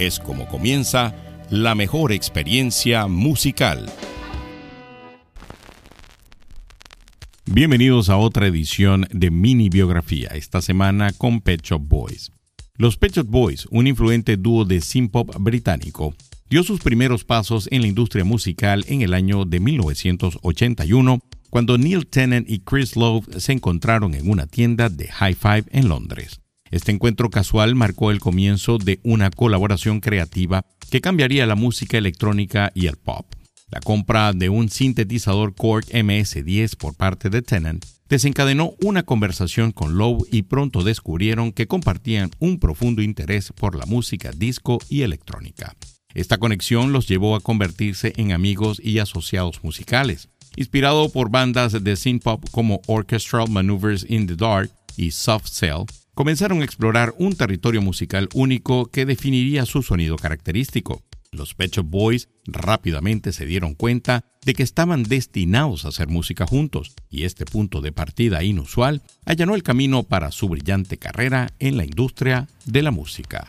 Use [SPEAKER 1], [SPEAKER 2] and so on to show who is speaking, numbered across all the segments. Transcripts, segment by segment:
[SPEAKER 1] es como comienza la mejor experiencia musical. Bienvenidos a otra edición de Mini Biografía, esta semana con Pet Shop Boys. Los Pet Shop Boys, un influente dúo de synth-pop británico, dio sus primeros pasos en la industria musical en el año de 1981, cuando Neil Tennant y Chris Love se encontraron en una tienda de High Five en Londres. Este encuentro casual marcó el comienzo de una colaboración creativa que cambiaría la música electrónica y el pop. La compra de un sintetizador Korg MS-10 por parte de Tennant desencadenó una conversación con Lowe y pronto descubrieron que compartían un profundo interés por la música disco y electrónica. Esta conexión los llevó a convertirse en amigos y asociados musicales. Inspirado por bandas de synth pop como Orchestral Maneuvers in the Dark y Soft Cell, comenzaron a explorar un territorio musical único que definiría su sonido característico. Los Pet Boys rápidamente se dieron cuenta de que estaban destinados a hacer música juntos, y este punto de partida inusual allanó el camino para su brillante carrera en la industria de la música.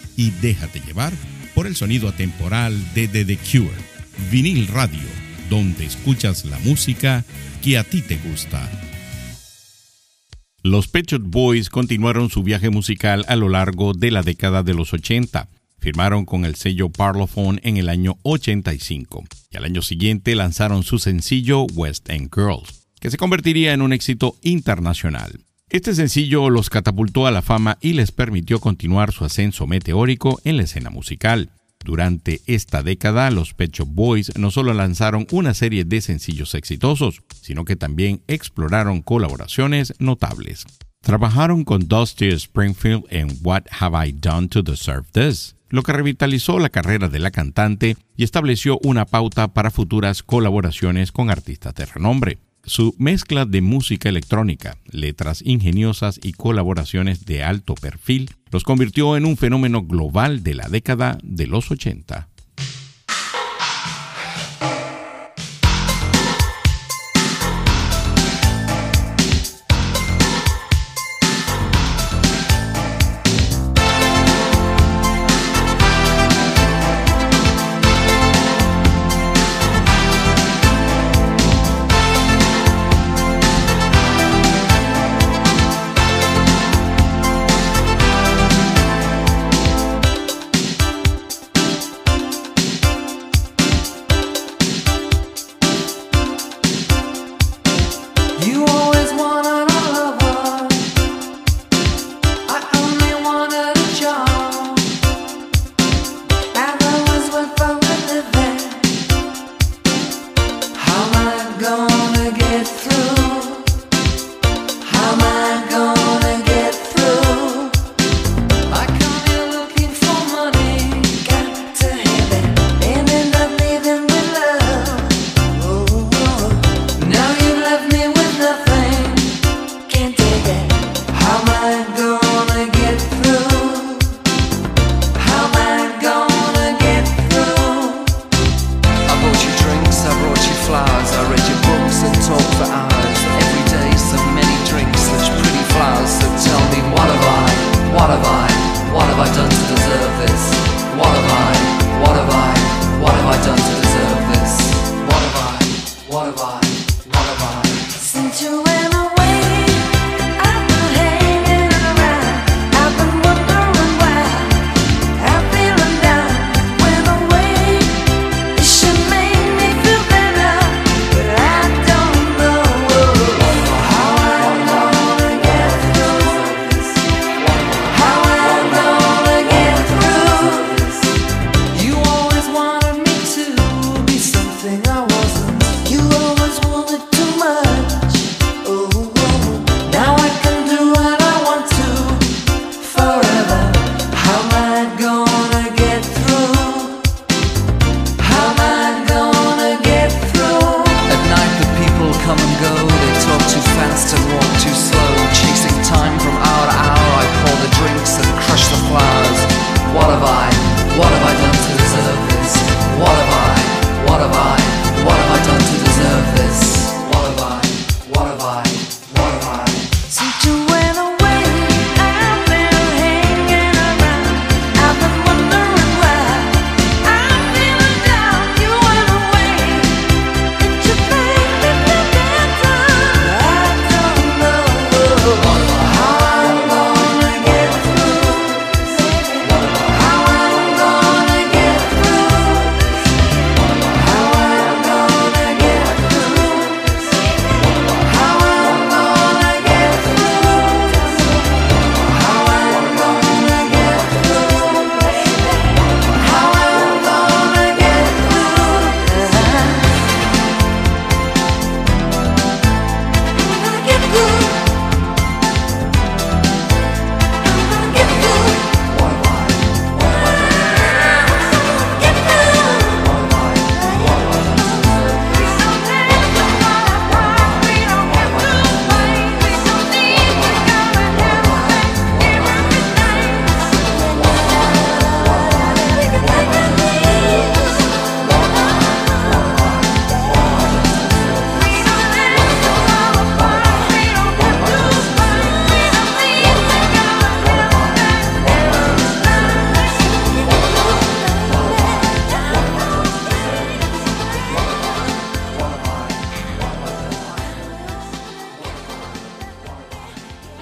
[SPEAKER 1] y déjate llevar por el sonido atemporal de The, Cure, vinil radio, donde escuchas la música que a ti te gusta. Los Pet Boys continuaron su viaje musical a lo largo de la década de los 80. Firmaron con el sello Parlophone en el año 85 y al año siguiente lanzaron su sencillo West End Girls, que se convertiría en un éxito internacional. Este sencillo los catapultó a la fama y les permitió continuar su ascenso meteórico en la escena musical. Durante esta década, los Pet Shop Boys no solo lanzaron una serie de sencillos exitosos, sino que también exploraron colaboraciones notables. Trabajaron con Dusty Springfield en What Have I Done to Deserve This, lo que revitalizó la carrera de la cantante y estableció una pauta para futuras colaboraciones con artistas de renombre. Su mezcla de música electrónica, letras ingeniosas y colaboraciones de alto perfil los convirtió en un fenómeno global de la década de los 80.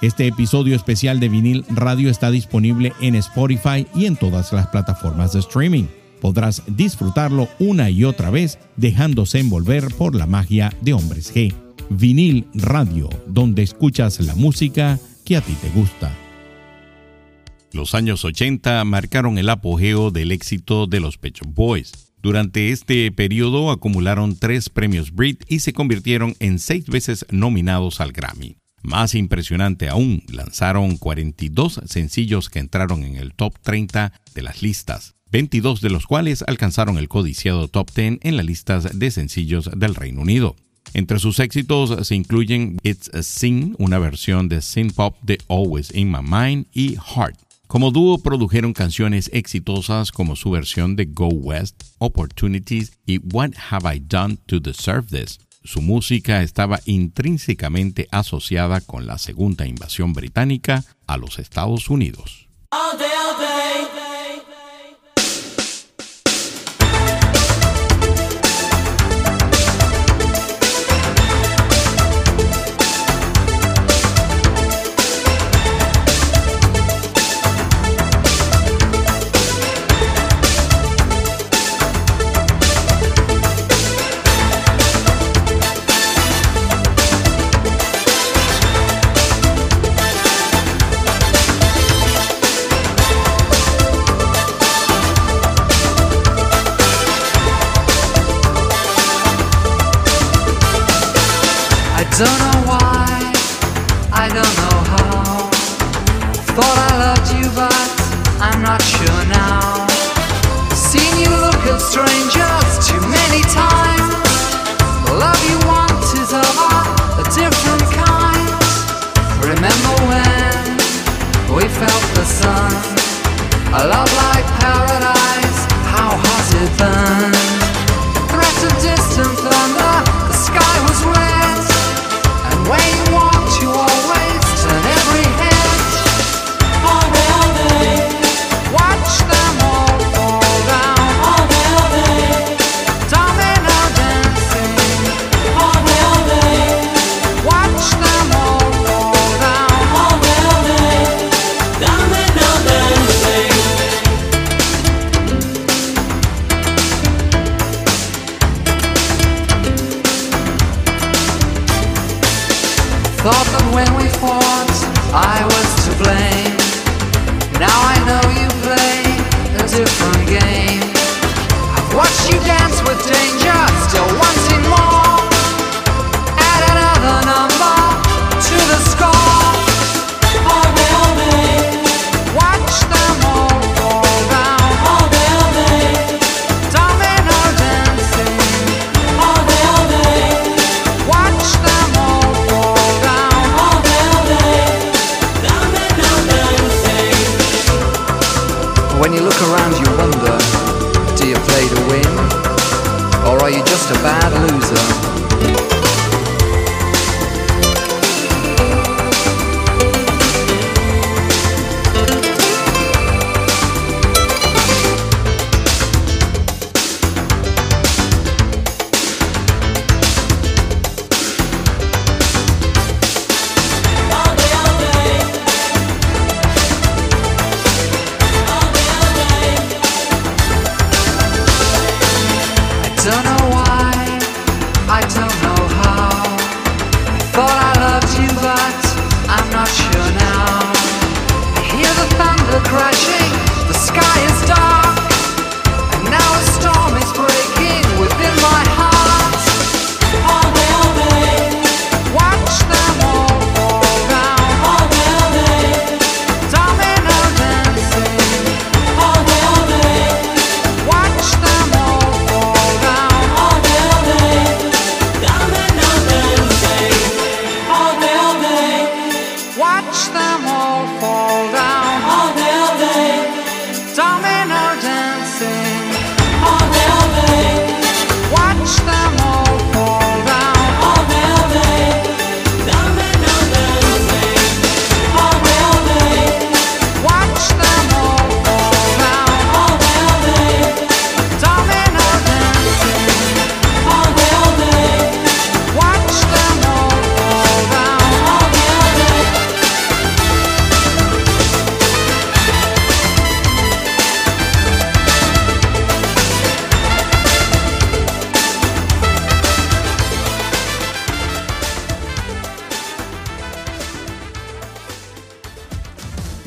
[SPEAKER 1] Este episodio especial de vinil radio está disponible en Spotify y en todas las plataformas de streaming. Podrás disfrutarlo una y otra vez dejándose envolver por la magia de Hombres G. Vinil Radio, donde escuchas la música que a ti te gusta. Los años 80 marcaron el apogeo del éxito de los Pet Boys. Durante este periodo acumularon tres premios Brit y se convirtieron en seis veces nominados al Grammy. Más impresionante aún, lanzaron 42 sencillos que entraron en el top 30 de las listas, 22 de los cuales alcanzaron el codiciado top 10 en las listas de sencillos del Reino Unido. Entre sus éxitos se incluyen It's a Sin, una versión de synth pop de Always in My Mind y Heart. Como dúo produjeron canciones exitosas como su versión de Go West, Opportunities y What Have I Done to Deserve This. Su música estaba intrínsecamente asociada con la segunda invasión británica a los Estados Unidos.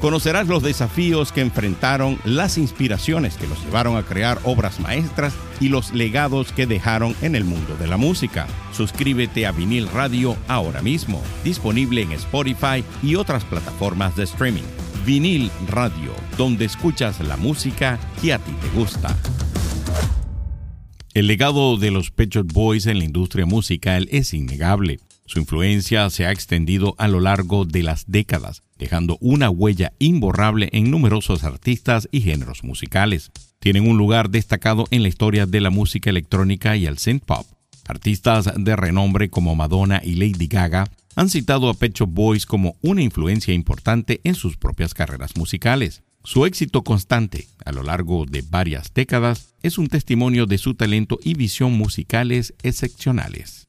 [SPEAKER 1] Conocerás los desafíos que enfrentaron, las inspiraciones que los llevaron a crear obras maestras y los legados que dejaron en el mundo de la música. Suscríbete a Vinil Radio ahora mismo, disponible en Spotify y otras plataformas de streaming. Vinil Radio, donde escuchas la música que a ti te gusta. El legado de los Pet Boys en la industria musical es innegable. Su influencia se ha extendido a lo largo de las décadas, dejando una huella imborrable en numerosos artistas y géneros musicales. Tienen un lugar destacado en la historia de la música electrónica y el synth pop. Artistas de renombre como Madonna y Lady Gaga han citado a Pet Boys como una influencia importante en sus propias carreras musicales. Su éxito constante a lo largo de varias décadas es un testimonio de su talento y visión musicales excepcionales.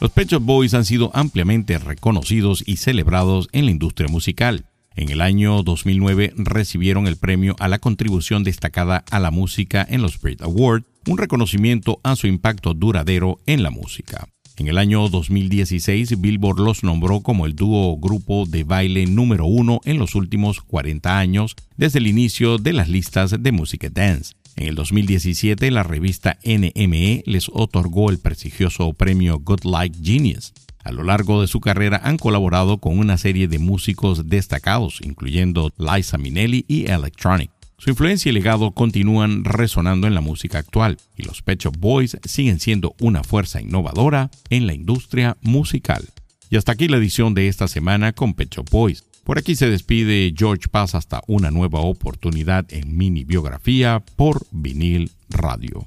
[SPEAKER 1] Los Pet Boys han sido ampliamente reconocidos y celebrados en la industria musical. En el año 2009 recibieron el premio a la contribución destacada a la música en los Brit Awards, un reconocimiento a su impacto duradero en la música. En el año 2016, Billboard los nombró como el dúo grupo de baile número uno en los últimos 40 años desde el inicio de las listas de música dance. En el 2017, la revista NME les otorgó el prestigioso premio Good Like Genius. A lo largo de su carrera han colaborado con una serie de músicos destacados, incluyendo Liza Minnelli y Electronic. Su influencia y legado continúan resonando en la música actual, y los Pet Shop Boys siguen siendo una fuerza innovadora en la industria musical. Y hasta aquí la edición de esta semana con Pet Shop Boys. Por aquí se despide George Paz hasta una nueva oportunidad en mini biografía por vinil radio.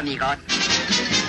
[SPEAKER 2] Eso es todo, amigos.